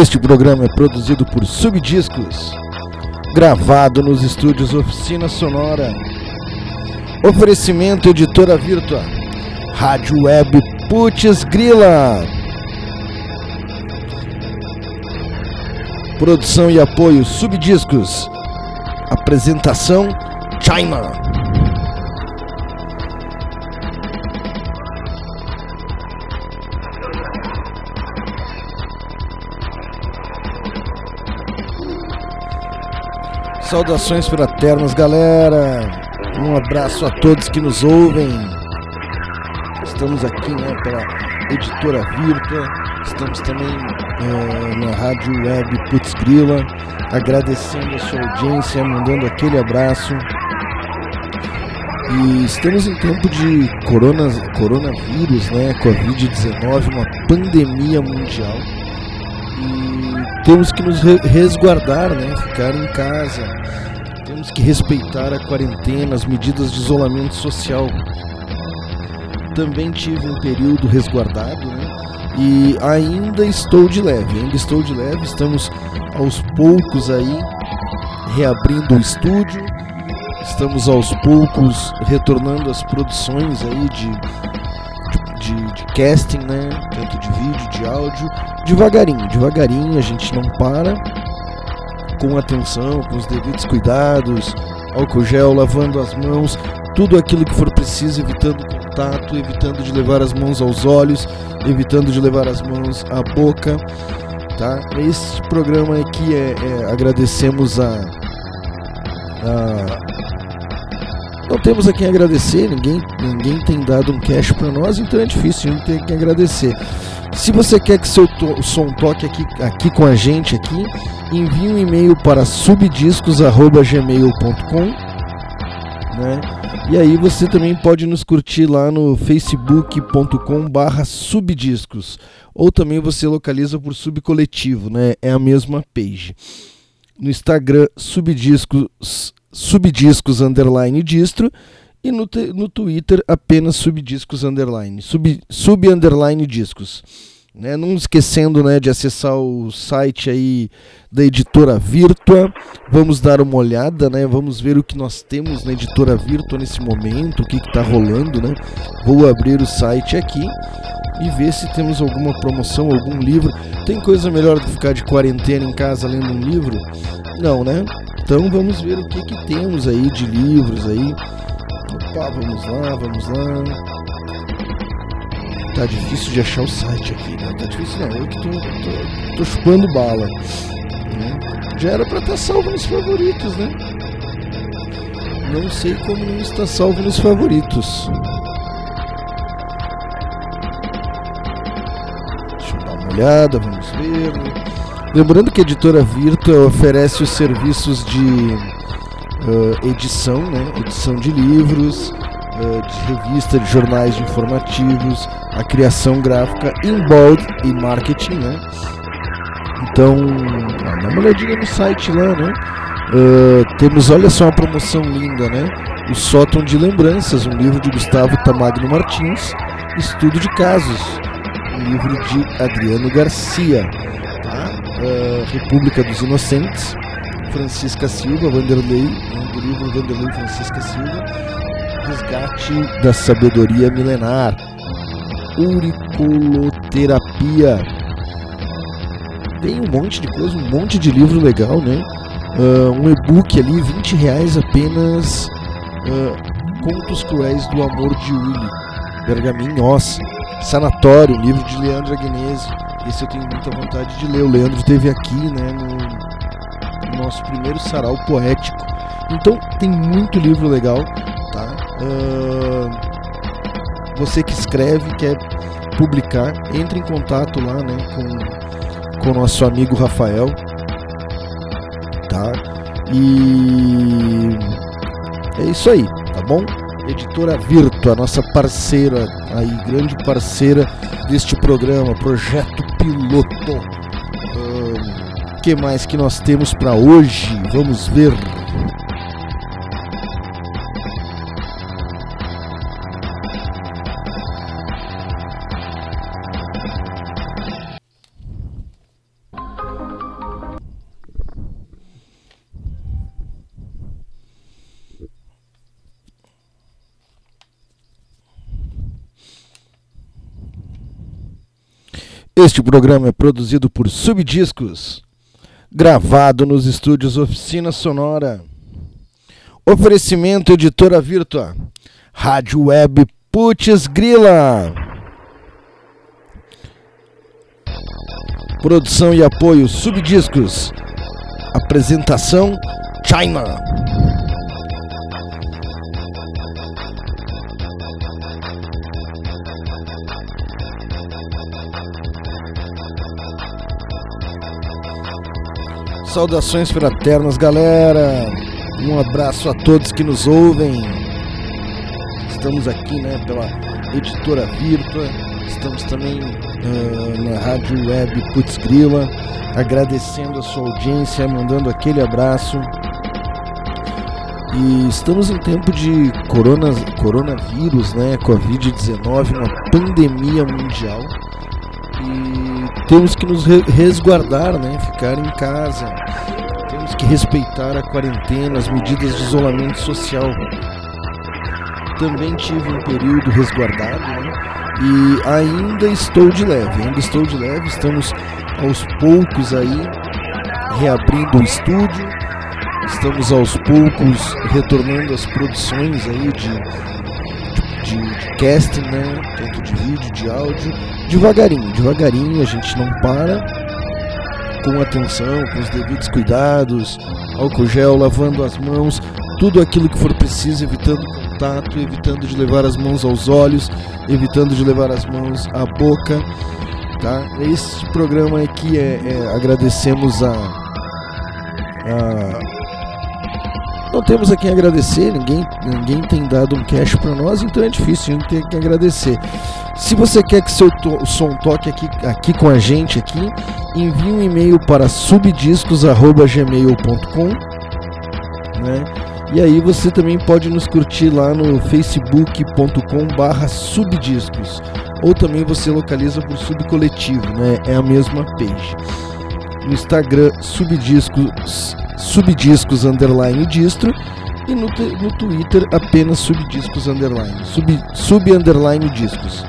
Este programa é produzido por Subdiscos, gravado nos estúdios Oficina Sonora. Oferecimento Editora Virtua, Rádio Web Putz Grila. Produção e apoio Subdiscos. Apresentação China. Saudações fraternas, galera. Um abraço a todos que nos ouvem. Estamos aqui né, pela editora Virtua. Estamos também é, na rádio web Putz Grila. Agradecendo a sua audiência, mandando aquele abraço. E estamos em tempo de corona, coronavírus, né? Covid-19, uma pandemia mundial. E temos que nos resguardar, né? Ficar em casa. Temos que respeitar a quarentena, as medidas de isolamento social. Também tive um período resguardado, né? E ainda estou de leve, ainda estou de leve. Estamos aos poucos aí reabrindo o estúdio. Estamos aos poucos retornando às produções aí de, de, casting, né? Tanto de vídeo, de áudio devagarinho, devagarinho, a gente não para, com atenção, com os devidos cuidados, álcool gel, lavando as mãos, tudo aquilo que for preciso, evitando contato, evitando de levar as mãos aos olhos, evitando de levar as mãos à boca, tá? Esse programa aqui é, é agradecemos a, a não temos a quem agradecer, ninguém, ninguém tem dado um cash para nós, então é difícil, gente tem que agradecer. Se você quer que seu to som toque aqui, aqui com a gente aqui, envie um e-mail para subdiscos@gmail.com, né? E aí você também pode nos curtir lá no facebook.com/subdiscos, ou também você localiza por subcoletivo, né? É a mesma page. No Instagram subdiscos subdiscos underline distro e no, no Twitter apenas subdiscos underline, sub, sub underline discos. Né, não esquecendo né, de acessar o site aí da editora Virtua. Vamos dar uma olhada, né? Vamos ver o que nós temos na editora Virtua nesse momento, o que está rolando. Né? Vou abrir o site aqui e ver se temos alguma promoção, algum livro. Tem coisa melhor do que ficar de quarentena em casa lendo um livro? Não, né? Então vamos ver o que, que temos aí de livros aí. Opa, vamos lá, vamos lá. Tá difícil de achar o site aqui, né? Tá difícil não, eu que tô, tô, tô chupando bala. Né? Já era pra estar tá salvo nos favoritos, né? Não sei como não está salvo nos favoritos. Deixa eu dar uma olhada, vamos ver. Lembrando que a editora Virtua oferece os serviços de uh, edição, né? edição de livros, de revista, de jornais de informativos, a criação gráfica em bold e marketing. Né? Então, dá uma olhadinha no site lá, né? Uh, temos, olha só, uma promoção linda, né? O Sótão de Lembranças, um livro de Gustavo Tamagno Martins, Estudo de Casos, um livro de Adriano Garcia, tá? Uh, República dos Inocentes, Francisca Silva, Vanderlei, né, do livro Vanderlei Francisca Silva, Resgate da Sabedoria Milenar, Auriculoterapia. Tem um monte de coisa, um monte de livro legal, né? Uh, um e-book ali, 20 reais apenas. Uh, Contos Cruéis do Amor de Uli, Bergamin Oss, Sanatório, livro de Leandro Agnese. Esse eu tenho muita vontade de ler. O Leandro esteve aqui, né, no, nosso primeiro sarau poético. Então tem muito livro legal? Uh, você que escreve, quer publicar, entre em contato lá, né, com, o nosso amigo Rafael, tá? E é isso aí, tá bom? Editora Virtua, nossa parceira, aí grande parceira deste programa, projeto piloto que mais que nós temos para hoje? Vamos ver. Este programa é produzido por Subdiscos, gravado nos estúdios Oficina Sonora. Oferecimento Editora Virtua, Rádio Web Putz Grila. Produção e apoio Subdiscos. Apresentação China. Saudações fraternas, galera. Um abraço a todos que nos ouvem. Estamos aqui, né, pela editora Virtua. Estamos também uh, na rádio web Putz agradecendo a sua audiência, mandando aquele abraço. E estamos em tempo de corona, coronavírus, né, Covid-19, uma pandemia mundial. E temos que nos resguardar, né, ficar em casa. Temos que respeitar a quarentena, as medidas de isolamento social. Também tive um período resguardado, né, e ainda estou de leve, ainda estou de leve, estamos aos poucos aí reabrindo o estúdio, estamos aos poucos retornando às produções aí de, de, de casting, né? Tanto de vídeo, de áudio, devagarinho, devagarinho, a gente não para, com atenção, com os devidos cuidados, álcool gel, lavando as mãos, tudo aquilo que for preciso, evitando contato, evitando de levar as mãos aos olhos, evitando de levar as mãos à boca. Tá? Esse programa aqui é, é agradecemos a, a não temos a quem agradecer, ninguém, ninguém tem dado um cash para nós, então é difícil, a gente tem que agradecer. Se você quer que seu to som toque aqui, aqui com a gente aqui, envie um e-mail para subdiscos@gmail.com, né? E aí você também pode nos curtir lá no facebook.com/subdiscos, ou também você localiza por subcoletivo, né? É a mesma page. No Instagram subdiscos subdiscos underline distro e no, no Twitter apenas subdiscos underline sub, sub underline discos.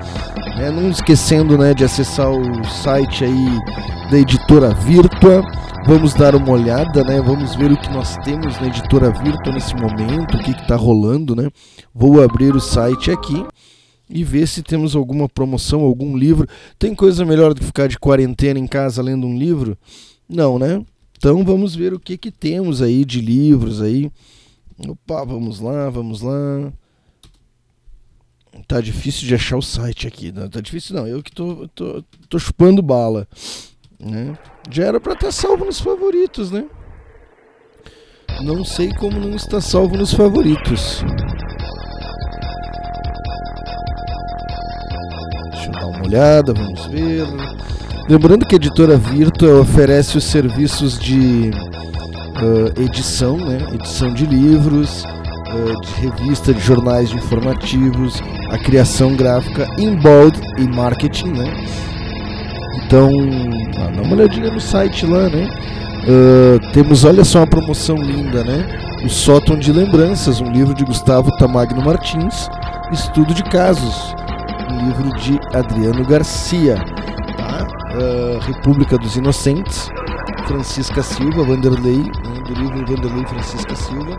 É, não esquecendo né, de acessar o site aí da editora Virtua Vamos dar uma olhada, né? Vamos ver o que nós temos na editora Virtua nesse momento, o que está rolando, né? Vou abrir o site aqui e ver se temos alguma promoção, algum livro. Tem coisa melhor do que ficar de quarentena em casa lendo um livro? Não, né? Então vamos ver o que que temos aí de livros aí. Opa, vamos lá, vamos lá. Tá difícil de achar o site aqui. Não, tá difícil não, eu que tô, tô, tô chupando bala. Né? Já era para estar tá salvo nos favoritos, né? Não sei como não está salvo nos favoritos. Deixa eu dar uma olhada, vamos ver. Lembrando que a editora Virtua oferece os serviços de uh, edição, né? edição de livros, uh, de revista, de jornais de informativos, a criação gráfica em bold e marketing, né? Então, ah, dá uma olhadinha no site lá, né? Uh, temos, olha só uma promoção linda, né? O Sótão de Lembranças, um livro de Gustavo Tamagno Martins, Estudo de Casos, um livro de Adriano Garcia, Uh, República dos Inocentes, Francisca Silva, Vanderlei, né? do livro Vanderlei Francisca Silva,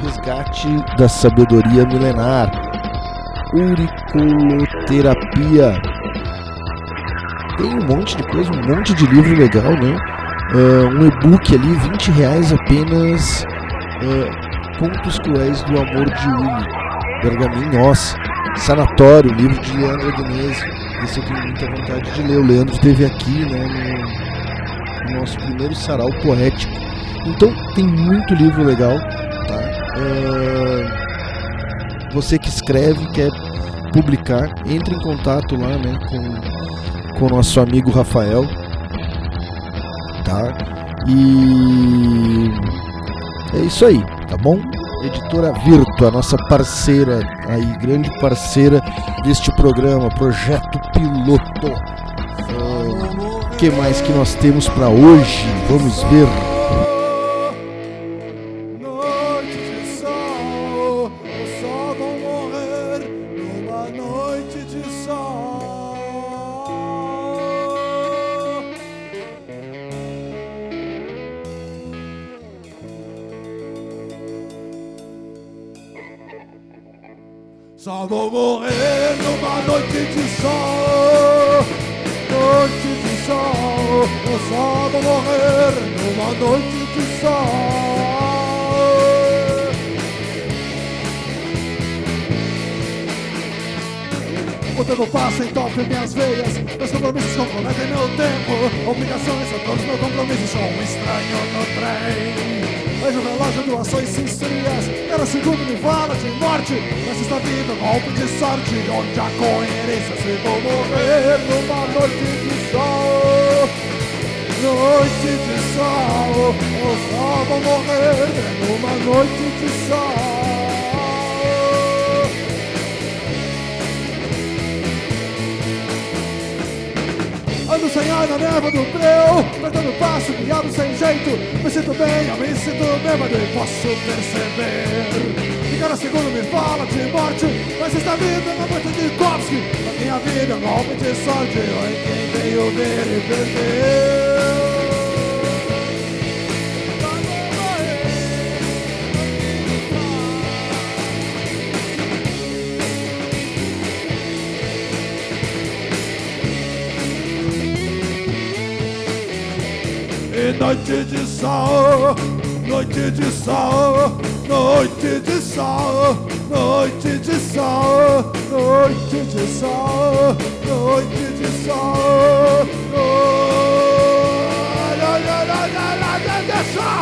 Resgate da Sabedoria Milenar, Uriculoterapia, tem um monte de coisa, um monte de livro legal, né? Uh, um e-book ali, 20 reais apenas. Uh, Contos Cruéis do Amor de Uli. Bergamin, nossa. Sanatório, livro de Leandro Agnese. Esse eu tenho muita vontade de ler. O Leandro esteve aqui, né? No, no nosso primeiro sarau poético. Então tem muito livro legal, tá? Uh, você que escreve, quer publicar, entre em contato lá, né? Com com o nosso amigo Rafael, tá? E é isso aí, tá bom? Editora Virtua, nossa parceira aí, grande parceira deste programa, projeto piloto. O uh, que mais que nós temos para hoje? Vamos ver. Só vou Sem ar na neva do breu Apertando passo, guiado sem jeito. Me sinto bem, eu me sinto bêbado E posso perceber E cada segundo me fala de morte. Mas esta vida é uma noite de Kovsky A minha vida é um golpe de sorte. Oi, quem veio ver e perdeu noite de sol, noite de sol, noite de sol, noite de sol, noite de sol, noite de sol, noite de sol.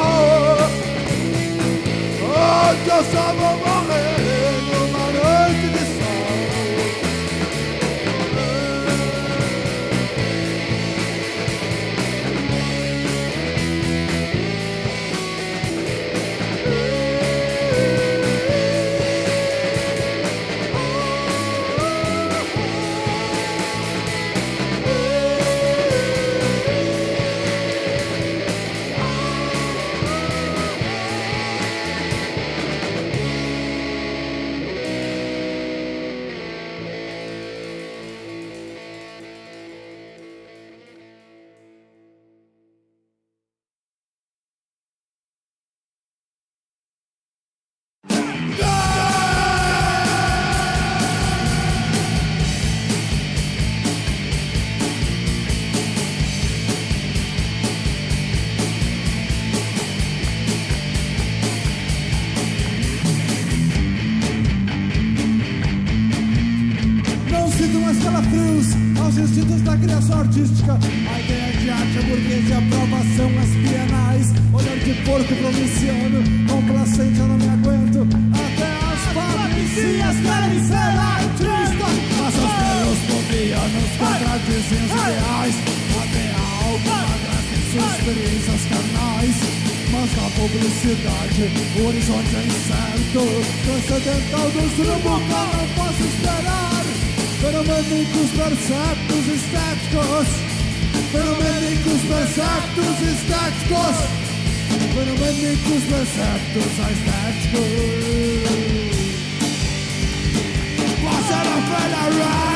Hoje eu só aos instintos da criação artística. A ideia de arte, a burguesia, a aprovação, as bienais. Olhar de porco provinciano, complacente, eu não me aguento. Até as fabricias querem ser artistas. Mas os meus povianos contradizem os ideais. Até a alma agradece suas experiências carnais. Mas na publicidade o horizonte é incerto Transcendental dos rumos não posso esperar pelo Fenoménicos versatos estáticos pelo Fenoménicos versatos estáticos pelo Fenoménicos versatos estáticos Passar a federal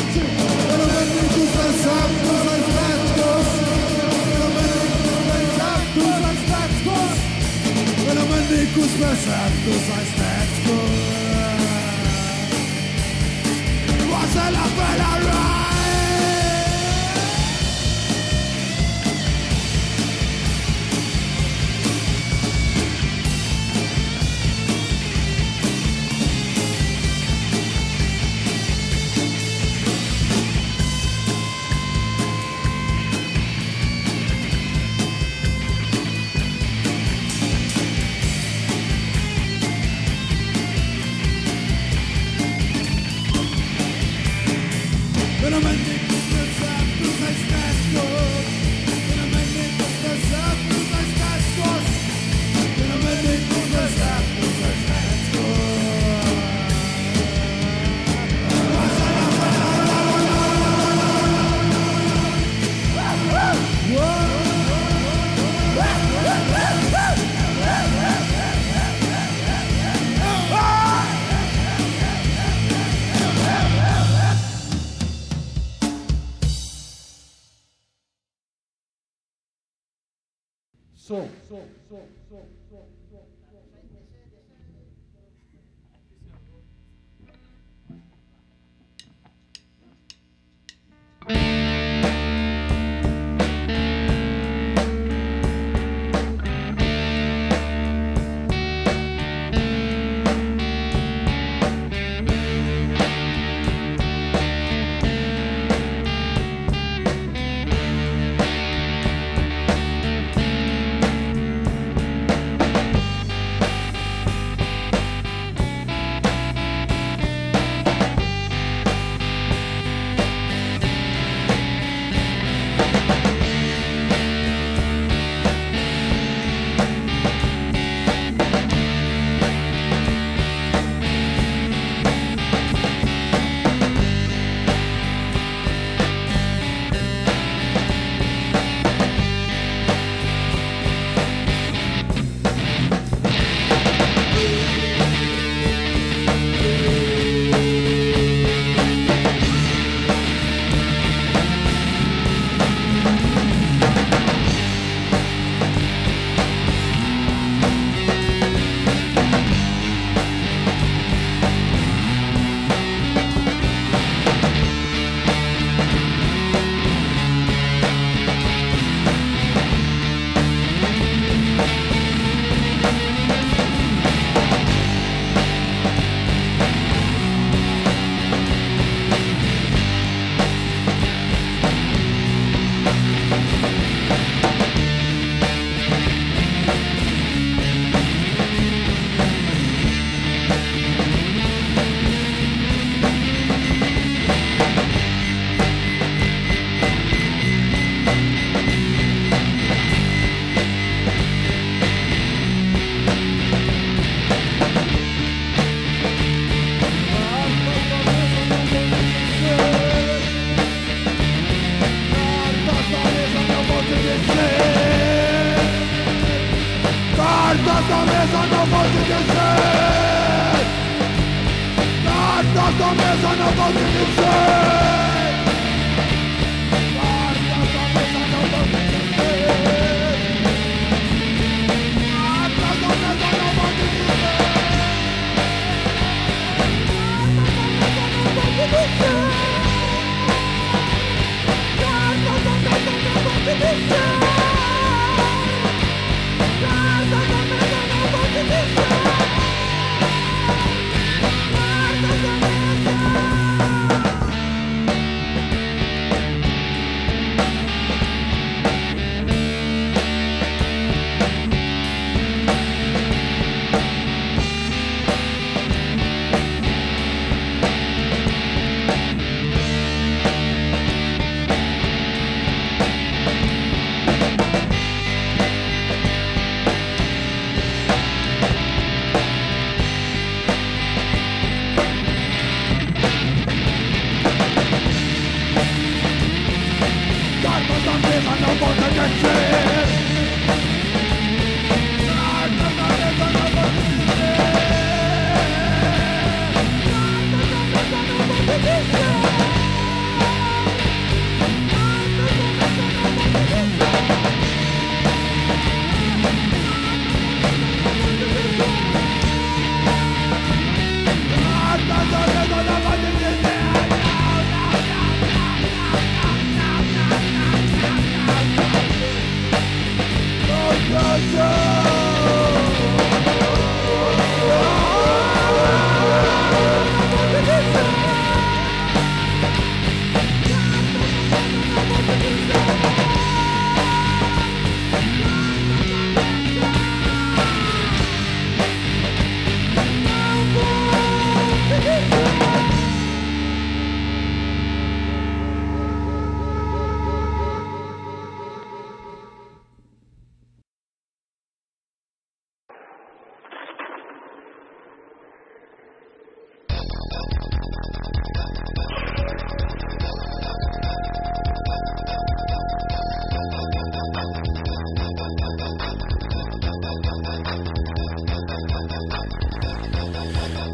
menos perceptos estéticos Pelo menos perceptos estéticos Pelo menos perceptos estéticos se la pela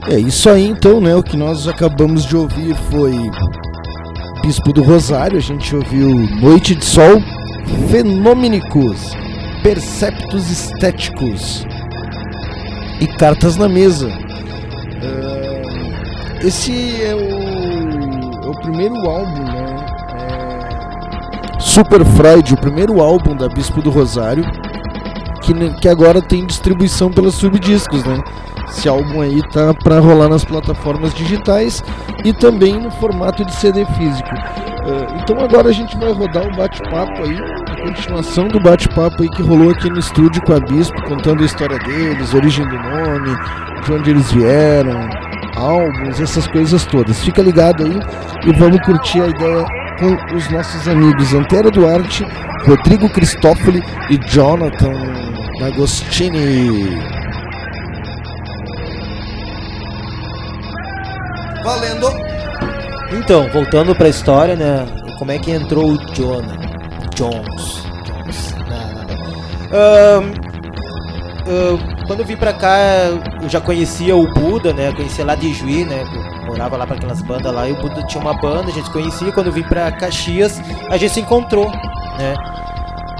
É isso aí então, né? O que nós acabamos de ouvir foi Bispo do Rosário, a gente ouviu Noite de Sol, Fenômenicos, Perceptos Estéticos e Cartas na Mesa. Uh, esse é o, é o primeiro álbum, né? É Super Freud, o primeiro álbum da Bispo do Rosário, que, que agora tem distribuição pelas Subdiscos, né? Esse álbum aí tá para rolar nas plataformas digitais e também no formato de CD físico. Uh, então agora a gente vai rodar o bate-papo aí, a continuação do bate-papo aí que rolou aqui no estúdio com a Bispo, contando a história deles, origem do nome, de onde eles vieram, álbuns, essas coisas todas. Fica ligado aí e vamos curtir a ideia com os nossos amigos Antero Duarte, Rodrigo Cristófoli e Jonathan Agostini. Então, voltando pra história, né? Como é que entrou o Jonah? Jones. Jones. Não, não, não. quando eu vim pra cá, eu já conhecia o Buda, né? Conhecia lá de Juí, né? Eu morava lá pra aquelas bandas lá e o Buda tinha uma banda, a gente conhecia. Quando eu vim pra Caxias, a gente se encontrou, né?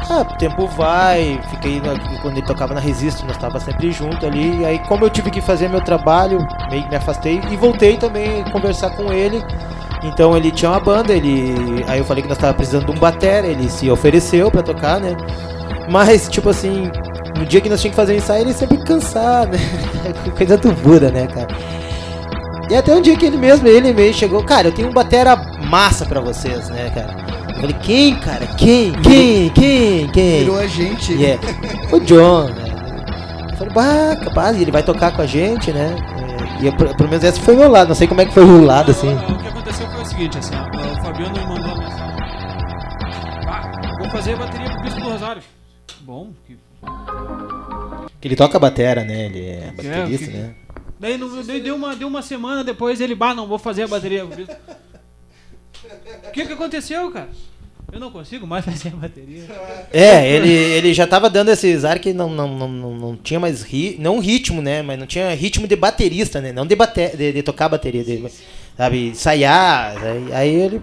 Ah, o tempo vai, fiquei quando ele tocava na Resisto, nós estava sempre junto ali. E aí, como eu tive que fazer meu trabalho, meio que me afastei e voltei também a conversar com ele. Então ele tinha uma banda, ele, aí eu falei que nós estava precisando de um batera, ele se ofereceu para tocar, né? Mas tipo assim, no dia que nós tínhamos que fazer o ensaio, ele sempre cansado, né? Coisa do Buda, né, cara? E até um dia que ele mesmo, ele meio chegou, cara, eu tenho um batera massa para vocês, né, cara? Eu falei, quem, cara? Quem? Quem? Quem? Quem? Virou a gente. Yeah. O John, né? Eu falei, bah, capaz, ele vai tocar com a gente, né? E eu, pelo menos esse foi o meu lado, não sei como é que foi o lado, assim. Seguinte, assim, ó, o Fabiano me mandou uma mensagem. Ah, vou fazer a bateria pro Bispo do Rosário. Bom, que... que ele toca batera, né? Ele é baterista, é, que... né? Daí, não, daí deu, uma, deu uma semana depois ele, bah, não vou fazer a bateria pro Bispo. O que, que aconteceu, cara? Eu não consigo mais fazer a bateria. É, ele, ele já tava dando esses ar que não, não, não, não, não tinha mais ri, não ritmo, né? Mas não tinha ritmo de baterista, né? Não de, bate, de, de tocar bateria, de, sabe, ensaiar. Aí, aí ele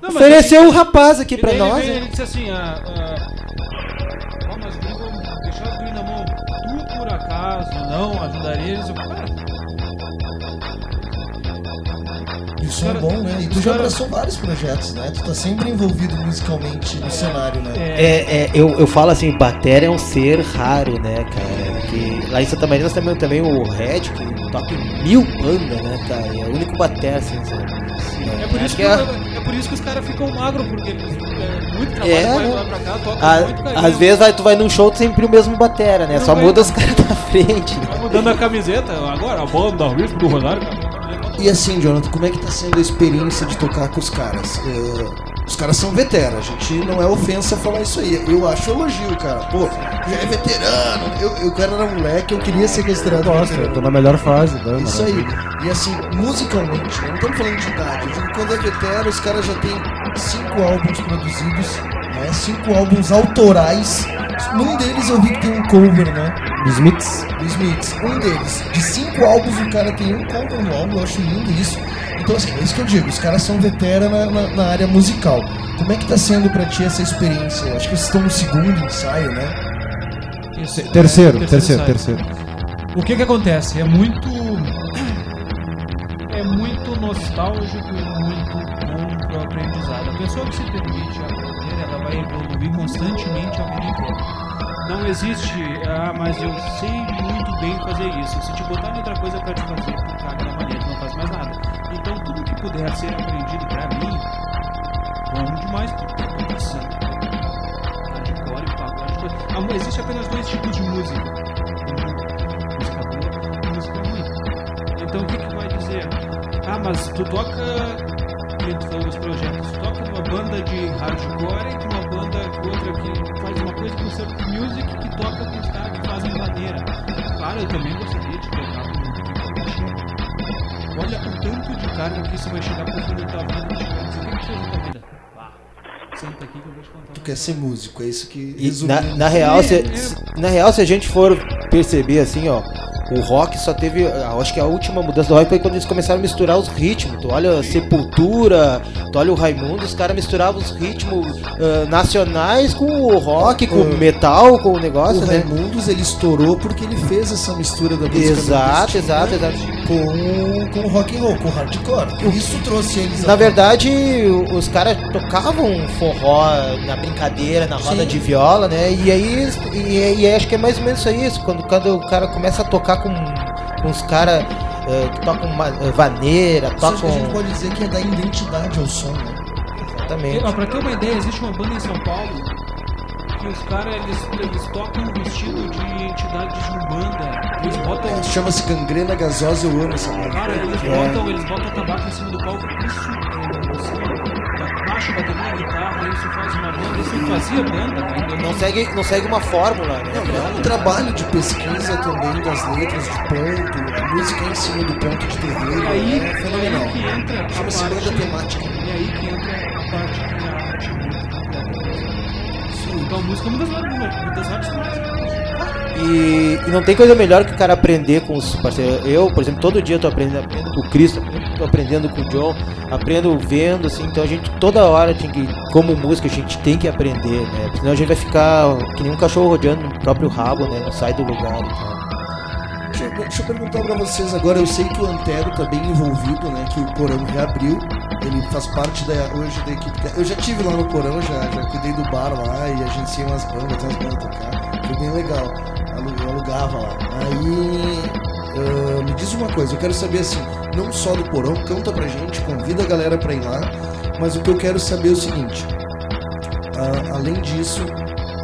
não, ofereceu o um rapaz aqui pra nós. Ele, né? ele disse assim, ah, ah, mas vamos deixar os guri na mão. Tu por acaso não ajudaria Eu, cara, Isso é bom, né? E tu já abraçou vários projetos, né? Tu tá sempre envolvido musicalmente no cenário, né? É, é eu, eu falo assim, bateria é um ser raro, né, cara? Que lá em Santa Maria nós temos também o Red, que toca em mil bandas, né, cara? É o único bateria, assim, sabe? É, por isso que, é... é por isso que os caras ficam magros, porque é muito trabalho, é, vai lá pra cá, toca a, muito carinho. Às vezes vai, tu vai num show sempre o mesmo batera, né? Não Só muda os caras da frente. Vai mudando a camiseta, agora a banda, o risco do Rosário, cara. E assim, Jonathan, como é que tá sendo a experiência de tocar com os caras? Uh, os caras são veteranos, a gente não é ofensa falar isso aí. Eu acho elogio, cara. Pô, já é veterano. Eu, eu cara era moleque, eu queria ser considerado Nossa, veterano. tô na melhor fase. Né, isso aí. E assim, musicalmente, né? não estamos falando de idade. Eu digo quando é veterano, os caras já têm cinco álbuns produzidos, né? Cinco álbuns autorais. Num deles eu vi que tem um cover, né? Do Smiths? Do Smiths, um deles. De cinco álbuns o cara tem um cover no álbum, eu acho lindo isso. Então assim, é isso que eu digo, os caras são veteranos na, na, na, área musical. Como é que tá sendo pra ti essa experiência? Eu acho que vocês estão no segundo ensaio, né? Terceiro, é, terceiro, terceiro, terceiro. O que que acontece? É muito... É muito nostálgico e muito bom pro aprendizado. A pessoa que se permite vai evoluir constantemente a vida. Não existe, ah, mas eu sei muito bem fazer isso. Se te botar em outra coisa para te fazer, tu na maneira, tu não faz mais nada. Então tudo que puder ser aprendido para mim, bom demais, porque é assim. Hardcore e pagode. Existe apenas dois tipos de música. Música boa e música ruim. Então o que, que vai dizer? Ah, mas tu toca tu falou dos projetos, tu toca numa banda de hardcore e banda outra que faz uma coisa com surf music que toca com os caras que fazem maneira. Claro, eu também gostaria de tocar com um Olha o tanto de carga que isso vai chegar pro fim da tua vida. O que que na tua vida? Senta aqui que eu vou te contar. Tu quer ser músico, é isso que na, na, real, se, na real, se a gente for perceber assim, ó, O rock só teve. Acho que a última mudança do rock foi quando eles começaram a misturar os ritmos. Tu olha Sepultura, tu olha o Raimundo, os caras misturavam os ritmos ah, nacionais com o rock, com o metal, com o negócio, O né? Raimundos ele estourou porque ele fez essa mistura da música Exato, exato, exato. Com, com rock and roll, com hardcore. Isso trouxe eles Na verdade, os caras tocavam forró na brincadeira, na roda Sim. de viola, né? E aí, e, e acho que é mais ou menos isso. Quando, quando o cara começa a tocar com, com os caras eh, que tocam ma- eh, vaneira, Isso tocam. a gente pode dizer que é dar identidade ao som, né? Exatamente. Pra ter uma ideia, existe uma banda em São Paulo que os caras eles, eles tocam vestido de entidades de Umbanda. Eles botam. É, Chama-se gangrena gasosa, eu amo essa banda. Cara, eles É. botam, eles botam tabaco em cima do palco. Isso é assim, ó, baixo, bateria, guitarra, isso faz uma banda, isso não fazia banda, cara. Não segue, não segue uma fórmula, né? Não, é um trabalho de pesquisa também das letras, de ponto, a música em cima do ponto de terreiro, E aí, é é fenomenal. a Chama-se banda temática. E aí que entra a parte que Então música é uma das, uma das artes mais. E, e não tem coisa melhor que o cara aprender com os parceiros. Eu, por exemplo, todo dia eu tô aprendendo, aprendo com o Cristo, tô aprendendo com o John, aprendo vendo, assim, então a gente toda hora tem que, como música, a gente tem que aprender, né? Porque Senão a gente vai ficar que nem um cachorro rodeando no próprio rabo, né? Não sai do lugar e tal. Deixa, eu- deixa eu perguntar pra vocês agora, eu sei que o Antero tá bem envolvido, né? Que o Porão reabriu. Ele faz parte da, hoje da equipe. Eu já tive lá no Porão, já, já cuidei do bar lá e agenciei umas bandas, tem umas bandas tocar. Foi bem legal. Eu alugava lá. Aí. ah, me diz uma coisa, eu quero saber assim, não só do Porão, canta pra gente, convida a galera pra ir lá, mas o que eu quero saber é o seguinte. ah, além disso,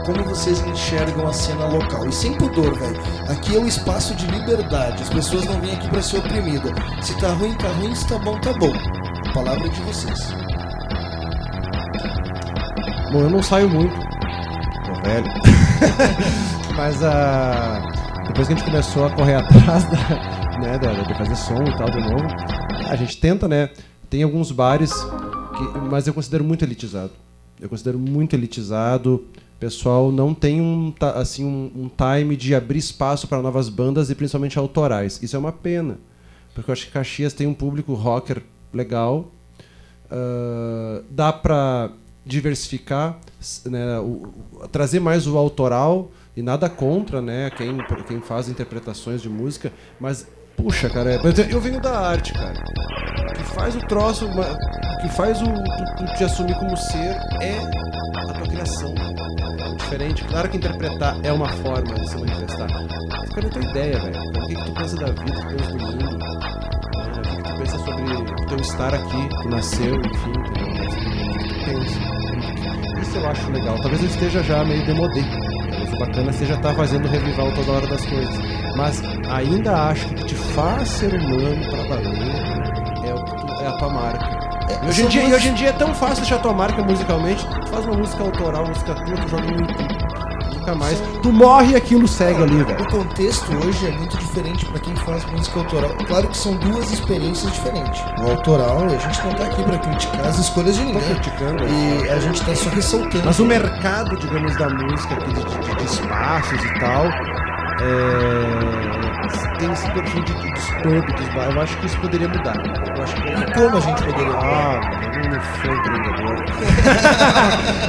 como vocês enxergam a cena local. E sem pudor, velho. Aqui é um espaço de liberdade. As pessoas não vêm aqui pra ser oprimida. Se tá ruim, tá ruim. Se tá bom, tá bom. A palavra é de vocês. Bom, eu não saio muito. Tô velho. Mas a. Depois que a gente começou a correr atrás da, né, da- de fazer som e tal de novo, a gente tenta, né? Tem alguns bares, que, mas eu considero muito elitizado. Eu considero muito elitizado. Pessoal não tem um, assim, um, um time de abrir espaço para novas bandas e principalmente autorais. Isso é uma pena. Porque eu acho que Caxias tem um público rocker legal, ah, dá para diversificar, né, o- o- trazer mais o autoral e nada contra, né, quem, quem faz interpretações de música, mas puxa, cara, é- eu venho da arte, cara. O que faz o troço, o que faz o tu, tu te assumir como ser é a tua criação. É diferente. Claro que interpretar é uma forma de se manifestar. Mas cara, não tem ideia, velho. O que, que tu pensa da vida, tu pensa do mundo? Teu estar aqui, tu nasceu, enfim, que, que pensa? Isso eu acho legal. Talvez eu esteja já meio demodê. Talvez o bacana seja estar fazendo revival toda hora das coisas. Mas ainda acho que o que te faz ser humano pra valer é, o que é a tua marca. E hoje, em dia, hoje em dia é tão fácil deixar tua marca musicalmente. Tu faz uma música autoral, música tua, tu joga no YouTube. Nunca mais. Tu morre e aquilo segue ali, velho. O contexto hoje é muito diferente pra quem faz música autoral. Claro que são duas experiências diferentes. O autoral, a gente não tá aqui pra criticar as escolhas de ninguém. criticando. E a gente tá só ressaltando. Mas o mercado, digamos, da música, aqui, de, de- de espaços e tal, é, tem esse perfil de, dos. Eu acho que isso poderia mudar. Eu acho que E como a gente poderia. Ah, eu não sou empreendedor.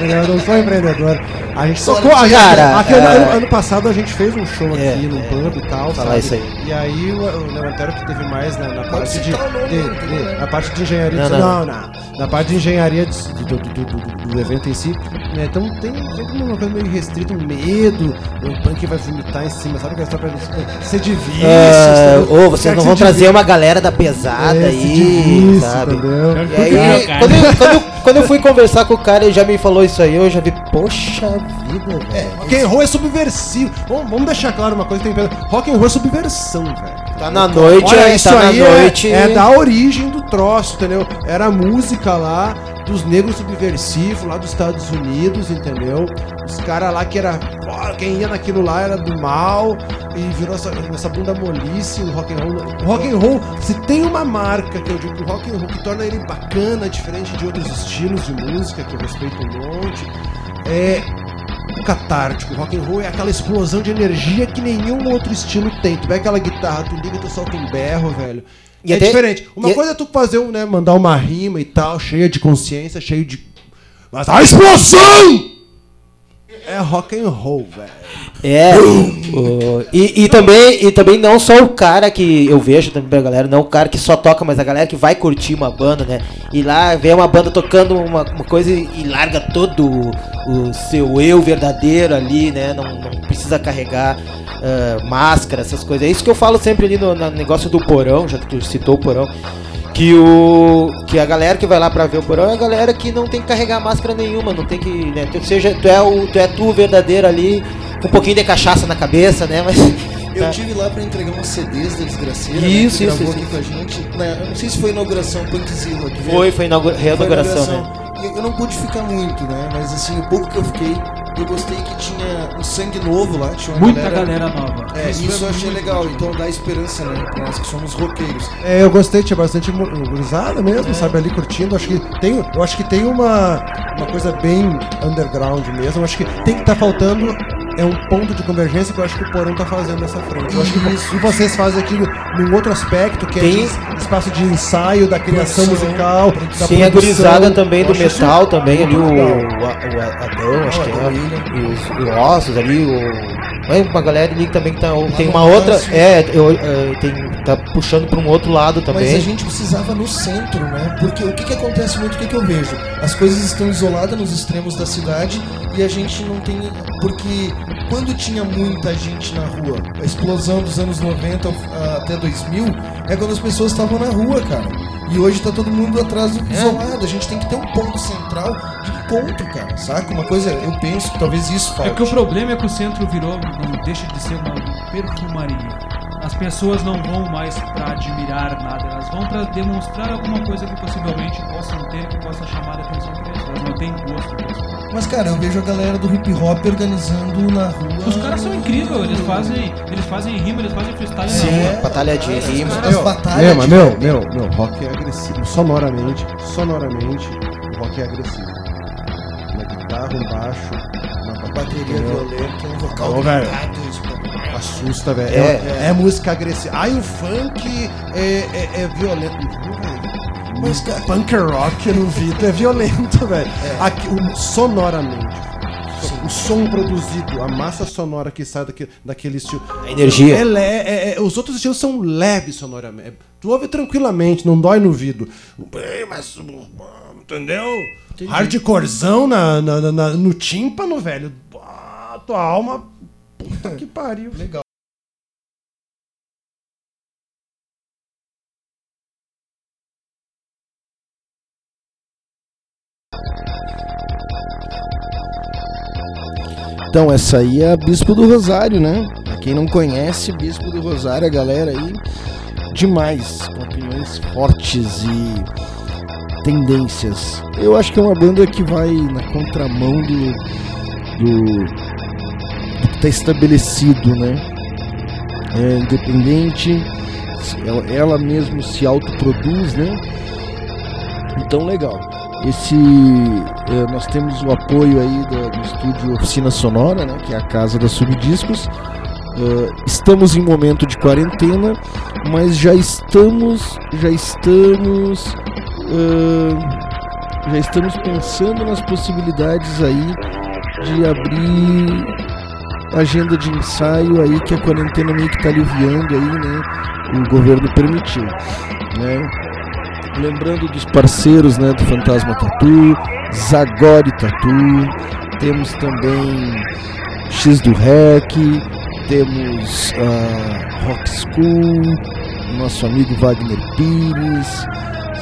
eu não sou empreendedor. A gente não a- Cara, aqui, é- ano, ano passado a gente fez um show É, aqui num é. pub e tal. Falar sabe? isso aí. E aí o, o Levantério que teve mais na, na parte de, de- tem de- problema. na parte de engenharia. Não, de- não. não, não. Na parte de engenharia do, do, do, do- evento em si. né, Então tem sempre uma coisa meio restrita, um medo, o punk vai vomitar em cima, sabe aquela história pra ser É? Ô, vocês Quer não vão trazer uma galera da pesada É, aí, sabe? E aí, quando, eu, quando, eu, quando eu fui conversar com o cara, ele já me falou isso aí, eu já vi, poxa vida, velho. Rock and roll é subversivo. Vamos, vamos deixar claro uma coisa que tem pena. Rock and roll é subversão, velho. Tá na noite, Olha, aí, isso tá na aí é- noite. é, da origem do troço, entendeu? Era a música lá dos negros subversivos lá dos Estados Unidos, entendeu? Os caras lá que era. Quem ia naquilo lá era do mal e virou essa, essa bunda molice, o rock and roll. O rock and roll, se tem uma marca que eu digo que o rock and roll que torna ele bacana, diferente de outros estilos de música, que eu respeito um monte, é catártico. O rock and roll é aquela explosão de energia que nenhum outro estilo tem. Tu pega aquela guitarra, tu liga, tu solta um berro, velho. E é até- diferente. Uma e- coisa é tu fazer, né, mandar uma rima e tal, cheia de consciência, cheio de... Mas a explosão é rock and roll, velho. É. o- e, e também, e também não só o cara que eu vejo também pra galera, não o cara que só toca, mas a galera que vai curtir uma banda, né? E lá vê uma banda tocando uma, uma coisa e, e larga todo o, o seu eu verdadeiro ali, né? Não, não precisa carregar ah, máscara, essas coisas. É isso que eu falo sempre ali no, no negócio do porão, já que tu citou o porão. Que o. Que a galera que vai lá pra ver o porão é a galera que não tem que carregar máscara nenhuma, não tem que. Né, tu, seja, tu é o. Tu é tu verdadeiro ali, com um pouquinho de cachaça na cabeça, né? Mas. Eu tá. tive lá pra entregar uns CDs da desgraceira. Isso, né, que isso, gravou isso, aqui com a gente. né, eu não sei se foi inauguração Punkzilla. que veio- Foi, foi inaugura- Foi reinauguração, né? inauguração. E eu não pude ficar muito, né? Mas assim, o pouco que eu fiquei, eu gostei que tinha um sangue novo lá. Tinha uma Muita galera nova. É, isso, é eu achei muito legal. bom. Então dá esperança, né? Pra nós que somos roqueiros. É, eu gostei, tinha bastante gurizada mesmo, sabe, ali curtindo. Acho que tem, eu acho que tem uma, uma coisa bem underground mesmo. Acho que tem que estar faltando é um ponto de convergência que eu acho que o Porão tá fazendo nessa frente. Eu acho que Isso. e vocês fazem aquilo num outro aspecto, que Tem- é de espaço de ensaio, da criação Produção, musical, da Tem a gurizada também do isso metal também, ali o, o, o Adão, acho que é. E os, os Ossos ali, o. É uma galera ali também que tá. tem uma outra. É, eu, é, tem, tá puxando pra um outro lado também. Mas a gente precisava no centro, né? Porque o que, que acontece muito, o que, que eu vejo? As coisas estão isoladas nos extremos da cidade e a gente não tem. Porque quando tinha muita gente na rua, a explosão dos anos 90 a- até 2000, é quando as pessoas estavam na rua, cara. E hoje tá todo mundo atrás do isolado. A gente tem que ter um ponto central de encontro, cara. Saca? Uma coisa, eu penso que talvez isso falte. É que o problema é que o centro virou, não deixa de ser uma perfumaria. As pessoas não vão mais pra admirar nada, elas vão pra demonstrar alguma coisa que possivelmente possam ter, que possa chamar a atenção não têm gosto. Mas, cara, eu vejo a galera do hip hop organizando na rua. Os caras são incríveis, eles fazem, eles fazem rima, eles fazem freestyle Sim, na rua. é. Batalha de rimas. As batalhas. Meu, mas de- meu, meu, meu, rock é agressivo. Sonoramente, sonoramente, o rock é agressivo. Uma guitarra, um baixo, uma bateria violenta, um vocal Ô, velho. gritado, isso pra- Assusta, velho. É. É, é música agressiva. Ai, o funk é, é, é violento. Mas, cara, Punk rock no Vito é violento, velho. O- sonoramente. O som produzido, a massa sonora que sai daquele, daquele estilo. A energia. É é- é- os outros estilos são leves sonoramente. Tu ouve tranquilamente, não dói no ouvido. Bem, mas. Entendeu? Hardcorezão na, na, na- na- no tímpano, velho. Ah, tua alma. Puta que pariu. legal. Então, essa aí é a Bispo do Rosário, né? Pra quem não conhece, Bispo do Rosário, a galera aí, demais, com opiniões fortes e tendências. Eu acho que é uma banda que vai na contramão do, do, do que tá estabelecido, né? É independente, ela, ela mesmo se autoproduz, né? Então, legal. Esse, eh, nós temos o apoio aí do estúdio Oficina Sonora, né, que é a casa da Subdiscos. Eh, estamos em momento de quarentena, mas já estamos, já estamos, eh, já estamos pensando nas possibilidades aí de abrir agenda de ensaio aí que a quarentena meio que tá aliviando aí, né? O governo permitiu, né? Lembrando dos parceiros né, do Fantasma Tatu, Zagori Tatu, temos também X do Rec, temos a Rock School, nosso amigo Wagner Pires,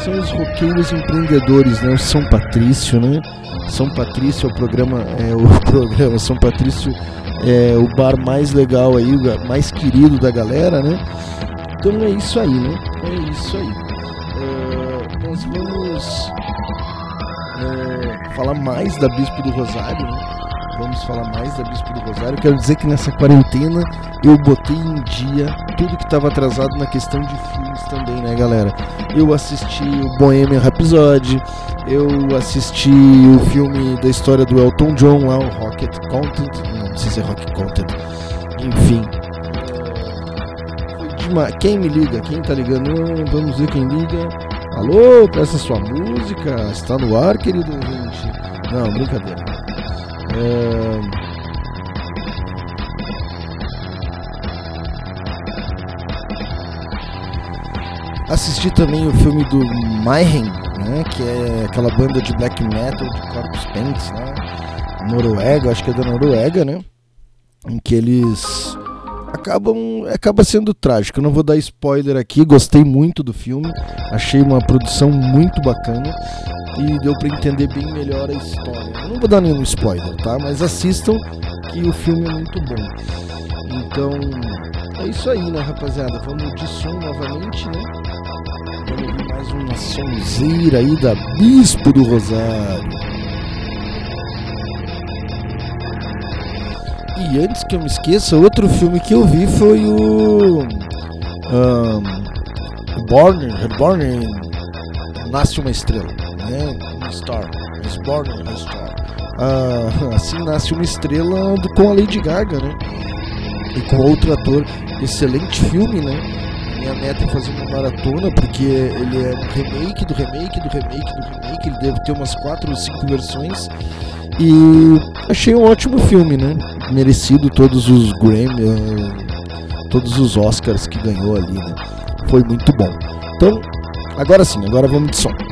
são os roqueiros empreendedores, né? O São Patrício, né? São Patrício é o programa, é o programa São Patrício é o bar mais legal aí, mais querido da galera, né? Então é isso aí, né? É isso aí. Falar mais da Bispo do Rosário, né? vamos falar mais da Bispo do Rosário. Quero dizer que nessa quarentena eu botei em dia tudo que estava atrasado na questão de filmes também, né, galera? Eu assisti o Bohemian Rhapsody, eu assisti o filme da história do Elton John lá, o Rocket Content, não, não sei se é Rocket Content, enfim. Quem me liga? Quem tá ligando? Vamos ver quem liga. Alô, peça sua música. Está no ar, querido ouvinte. Não, brincadeira. É... Assisti também o filme do Mayhem, né, que é aquela banda de black metal de Corpus Paints, né, Noruega, acho que é da Noruega, né, em que eles acabam acaba sendo trágico. Eu não vou dar spoiler aqui, gostei muito do filme, achei uma produção muito bacana e deu para entender bem melhor a história. Eu não vou dar nenhum spoiler, tá? Mas assistam que o filme é muito bom. Então, é isso aí, né, rapaziada? Vamos de som novamente, né? Vamos mais uma sonzeira aí da Bispo do Rosário. E antes que eu me esqueça, outro filme que eu vi foi o. Um, Born, Reborn Nasce uma Estrela, né? Star. Is Born a Star. Ah, assim nasce uma estrela com a Lady Gaga, né? E com outro ator. Excelente filme, né? Minha meta é fazer uma maratona, porque ele é um remake do remake do remake do remake. Ele deve ter umas 4 ou 5 versões. E achei um ótimo filme, né? Merecido todos os Grammy, eh, todos os Oscars que ganhou ali, né? Foi muito bom. Então, agora sim, agora vamos de som.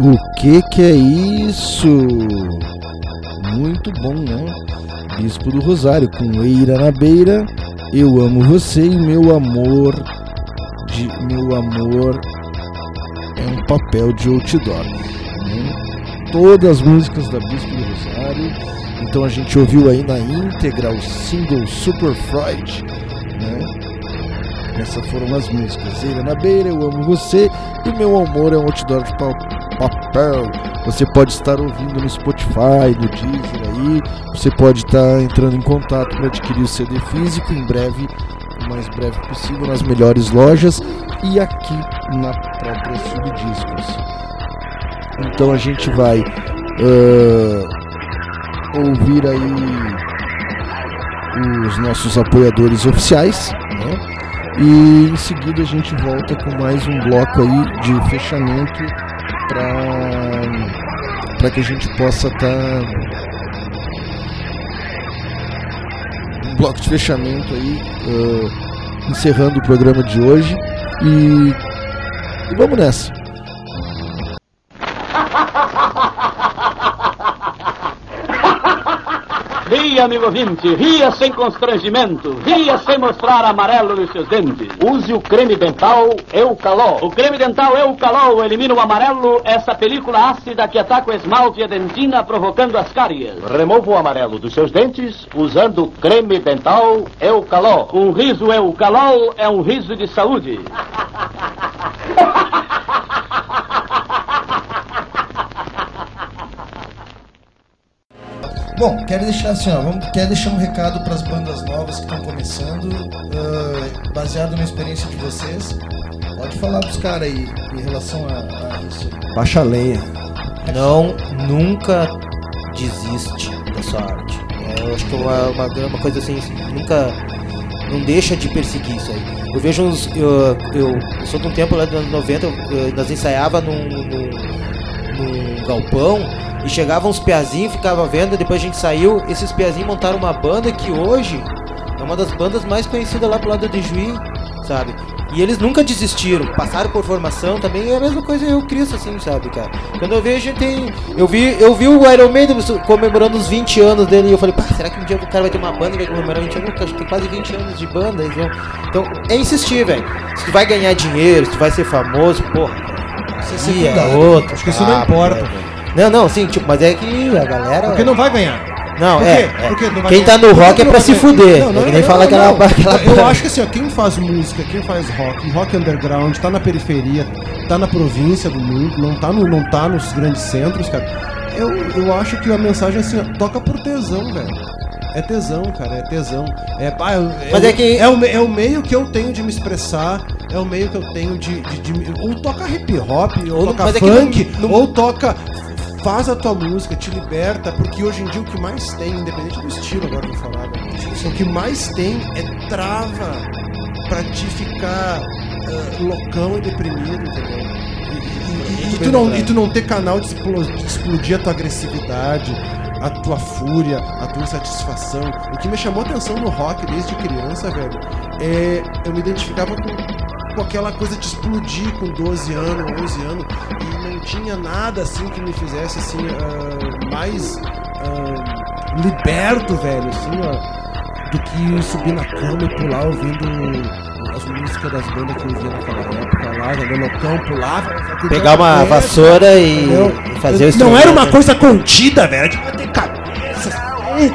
O que que é isso? Muito bom, né? Bispo do Rosário com Eira na beira. Eu amo você e meu amor de meu amor é um papel de outdoor. Né? Todas as músicas da Bispo do Rosário. Então a gente ouviu aí na íntegra o single Super Freud, né? Essas foram as músicas. Eira na beira, eu amo você e meu amor é um outdoor de pa- papel. Você pode estar ouvindo no Spotify, no Deezer aí. Você pode estar entrando em contato para adquirir o CD físico em breve, o mais breve possível, nas melhores lojas e aqui na própria Subdiscos. Então a gente vai ah, ouvir aí os nossos apoiadores oficiais, né? E em seguida a gente volta com mais um bloco aí de fechamento para que a gente possa estar um bloco de fechamento aí ah, encerrando o programa de hoje e, e vamos nessa. Ria, amigo ouvinte, ria sem constrangimento, ria sem mostrar amarelo nos seus dentes. Use o creme dental Eucalol. O creme dental Eucalol elimina o amarelo, essa película ácida que ataca o esmalte e a dentina, provocando as cáries. Remova o amarelo dos seus dentes usando o creme dental Eucalol. Um riso Eucalol é um riso de saúde. Bom, quero deixar assim, ó, vamos, quero deixar um recado para as bandas novas que estão começando, ah, baseado na experiência de vocês. Pode falar dos caras aí em relação a, a isso. Baixa a lenha. Não, nunca desiste da sua arte. É, eu acho que é uma, uma, uma coisa assim, nunca. Não deixa de perseguir isso aí. Eu vejo uns. Eu, eu, eu sou de um tempo lá dos anos 90, eu- eu- nós ensaiava num, num, num galpão e chegavam uns piazinhos, ficava vendo, depois a gente saiu, esses piazinhos montaram uma banda que hoje é uma das bandas mais conhecidas lá pro lado de Juí, sabe? E eles nunca desistiram, passaram por formação também, é a mesma coisa eu Cristo assim, sabe, cara? Quando eu vejo tem. Eu vi, eu vi o Iron Maiden comemorando os 20 anos dele e eu falei, pá, será que um dia o cara vai ter uma banda e vai comemorar 20 anos? Acho que tem quase 20 anos de banda, então. Então, é insistir, velho. Se tu vai ganhar dinheiro, se tu vai ser famoso, porra. Isso é é secundário. outro. Acho que isso não papo, importa. velho? Não, não, sim, tipo, mas é que a galera. Porque não vai ganhar. Não, é. é. Quem tá ganhar? no Por rock é pra se fuder. Não, não, é que nem não, fala aquela. Eu acho que assim, ó, quem faz música, quem faz rock, rock underground, tá na periferia, tá na província do mundo, não tá, no, não tá nos grandes centros, cara. Eu, eu acho que a mensagem é assim, ó, toca por tesão, velho. É tesão, cara, é tesão. É, pá, é, Mas é, é que- é, o, é o meio que eu tenho de me expressar, é o meio que eu tenho de. de- de ou toca hip hop, ou, Ou- toca é funk, não- não- ou toca. Faz a tua música, te liberta, porque hoje em dia o que mais tem, independente do estilo, agora que eu falar, né? o que mais tem é trava pra te ficar ah, loucão e deprimido, entendeu? E, e- e- tu não, e tu não ter canal de explodir a tua agressividade, a tua fúria, a tua insatisfação. O que me chamou atenção no rock desde criança, velho, é eu me identificava com, com aquela coisa de explodir com 12 anos, 11 anos, e não tinha nada assim que me fizesse assim ah, mais ah, liberto, velho, assim, ó do que subir na cama e pular ouvindo as músicas das bandas que eu ouvia naquela época lá, no loucão, pulava. Pegar uma vassoura e, entendeu? fazer o Não era uma coisa contida, velho, de bater cabeça, assim,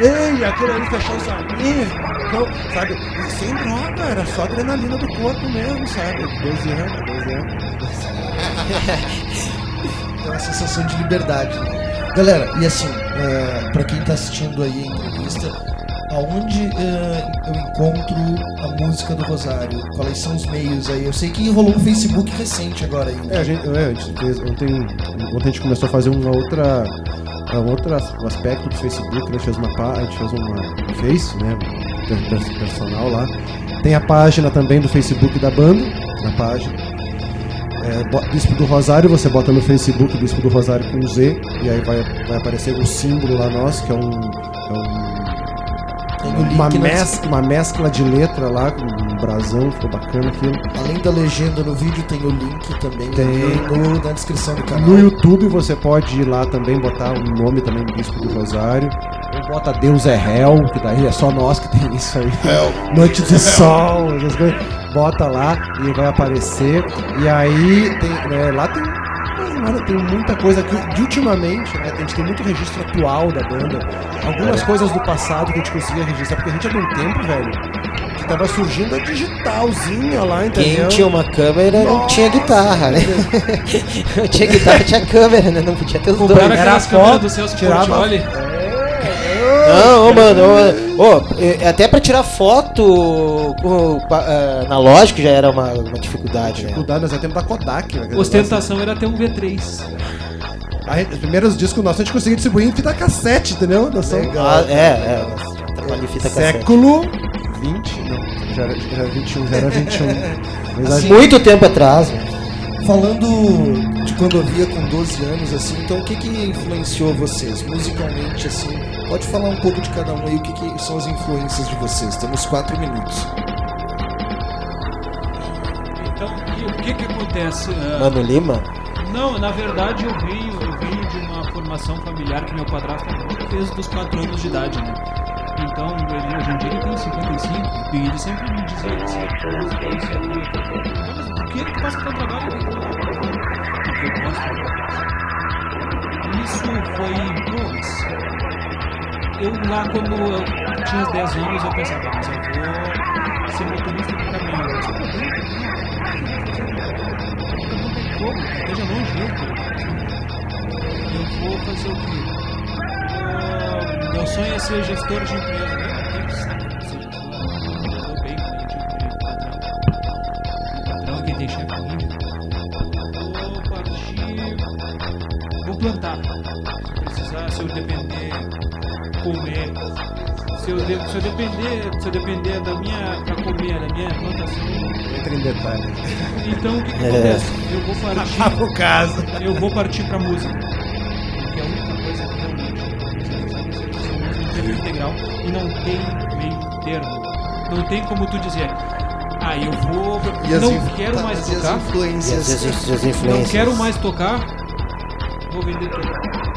ei, aquilo ali fechar os amigos, então, sabe? Sem droga, era só adrenalina do corpo mesmo, sabe? 12 anos, 12 anos. Então, a sensação de liberdade. Galera, e assim, é, para quem tá assistindo aí a entrevista, aonde é, eu encontro a música do Rosário? Quais são os meios aí? Eu sei que rolou um Facebook recente agora aí. É, a gente, é, a gente fez, ontem, ontem a gente começou a fazer uma outra, um outro as- aspecto do Facebook, né? a gente fez uma pá- a gente fez uma um Face, né, personal lá. Tem a página também do Facebook da banda, na página. É, Bispo do Rosário, você bota no Facebook Bispo do Rosário com Z, e aí vai, vai aparecer o símbolo lá nosso, que é um, é um uma, na mes uma mescla de letra lá, com um brasão, ficou bacana aquilo. Além da legenda no vídeo, tem o link também Tem. no- na descrição do canal. No YouTube você pode ir lá também, botar o nome também do Bispo do Rosário. Ou bota Deus é réu, que daí é só nós que tem isso aí. Noite de sol, essas coisas. Bota lá e vai aparecer. E aí tem, né, lá tem, mano, tem muita coisa que de ultimamente, né? A gente tem muito registro atual da banda. Algumas coisas do passado que a gente conseguia registrar, porque a gente é de um tempo, velho, que tava surgindo a digitalzinha lá, entendeu? Quem tinha uma câmera não tinha guitarra, né? Não tinha guitarra, tinha câmera, né? Não podia ter os dois. Era aquelas foto, câmeras do Celso tirava- Portioli. Não, ô, mano, ô, ô, é, até pra tirar foto com, pa- ah, analógico já era uma, uma dificuldade, né? Dificuldade, nós é tempo da Kodak. né, Ostentação era ter um V3. negócio. Aí, os primeiros discos nossos a gente conseguia distribuir em fita cassete, entendeu? Nós somos Ah, é, é. Tá com a fita cassete. século 20, não, já era, já era 21, já era 21. Mas Assim, a- Muito tempo atrás, né? Falando de quando eu via com 12 anos, assim, então o que que influenciou vocês? Musicalmente, assim, pode falar um pouco de cada um aí, o que que são as influências de vocês? Temos quatro minutos. Então, e o que que acontece? Ah, Mano Lima. Não, na verdade eu venho, eu venho de uma formação familiar que meu padrasto fez dos 4 anos de idade, né? Então, ele, hoje em dia ele tem 55 e ele sempre me dizia que se a música é isso e aquilo. Então, mas por que tu passa teu trabalho? Porque eu gosto. Isso foi, mas eu lá quando eu tinha 10 anos eu pensava, "Ah, mas eu vou ser motorista de caminhão. Eu não não tem como, esteja longe eu. Eu vou fazer o quê? Ah, meu sonho é ser gestor de empresa. Eu Se eu, se eu depender, se eu depender da minha pra comer, da minha plantação, Entra em detalhes. então o que, que É. acontece? Eu vou partir. no caso. Eu vou partir pra música. Porque é a única coisa que realmente é tempo integral e não tem meio termo. Não tem como tu dizer, ah, eu vou. E não quero tá, mais tocar. As, influências. as, as Não influências. quero mais tocar. Vou vender tudo.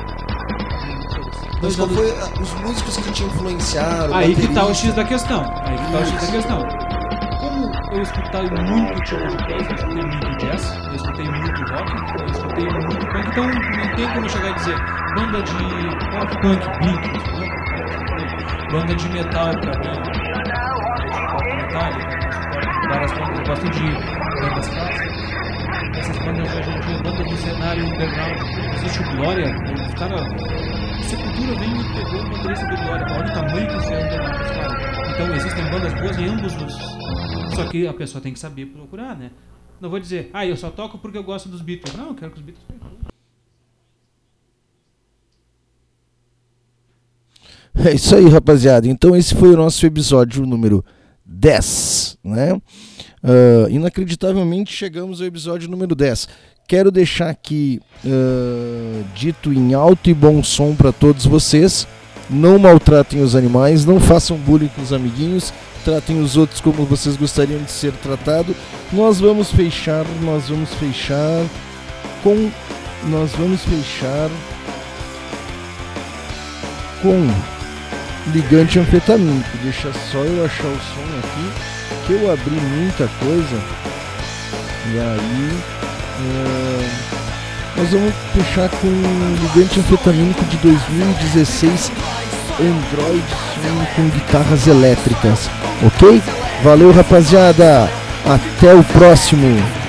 Mas qual anos- foi os músicos que te influenciaram? Aí que tá o? X da questão. Aí que tá o X da questão. Como eu escutei muito tipo de coisa, eu escutei muito jazz, eu escutei muito rock, eu escutei muito punk, então não tem como chegar e dizer banda de pop punk, Blink, entendeu? banda de metal pra mim, eu suporto várias bandas, eu gosto de bandas clássicas, essas bandas de hoje em dia, bandas do cenário underground, existe o Glória, os caras Sepultura veio e pegou o baterista do Glória. Olha o tamanho que é underground dos caras. Então existem bandas boas em ambos os. Só que a pessoa tem que saber procurar, né? Não vou dizer, ah, eu só toco porque eu gosto dos Beatles. Não, eu quero que os Beatles É isso aí, rapaziada. Então esse foi o nosso episódio número 10, né? Ah, inacreditavelmente chegamos ao episódio número 10. Quero deixar aqui ah, dito em alto e bom som para todos vocês. Não maltratem os animais, não façam bullying com os amiguinhos, tratem os outros como vocês gostariam de ser tratado. Nós vamos fechar, nós vamos fechar com nós vamos fechar com ligante anfetamínico. Deixa só eu achar o som aqui, que eu abri muita coisa. E aí. É, nós vamos fechar com ligante anfetamínico de 2016 Android Swing com guitarras elétricas. Ok? Valeu, rapaziada! Até o próximo!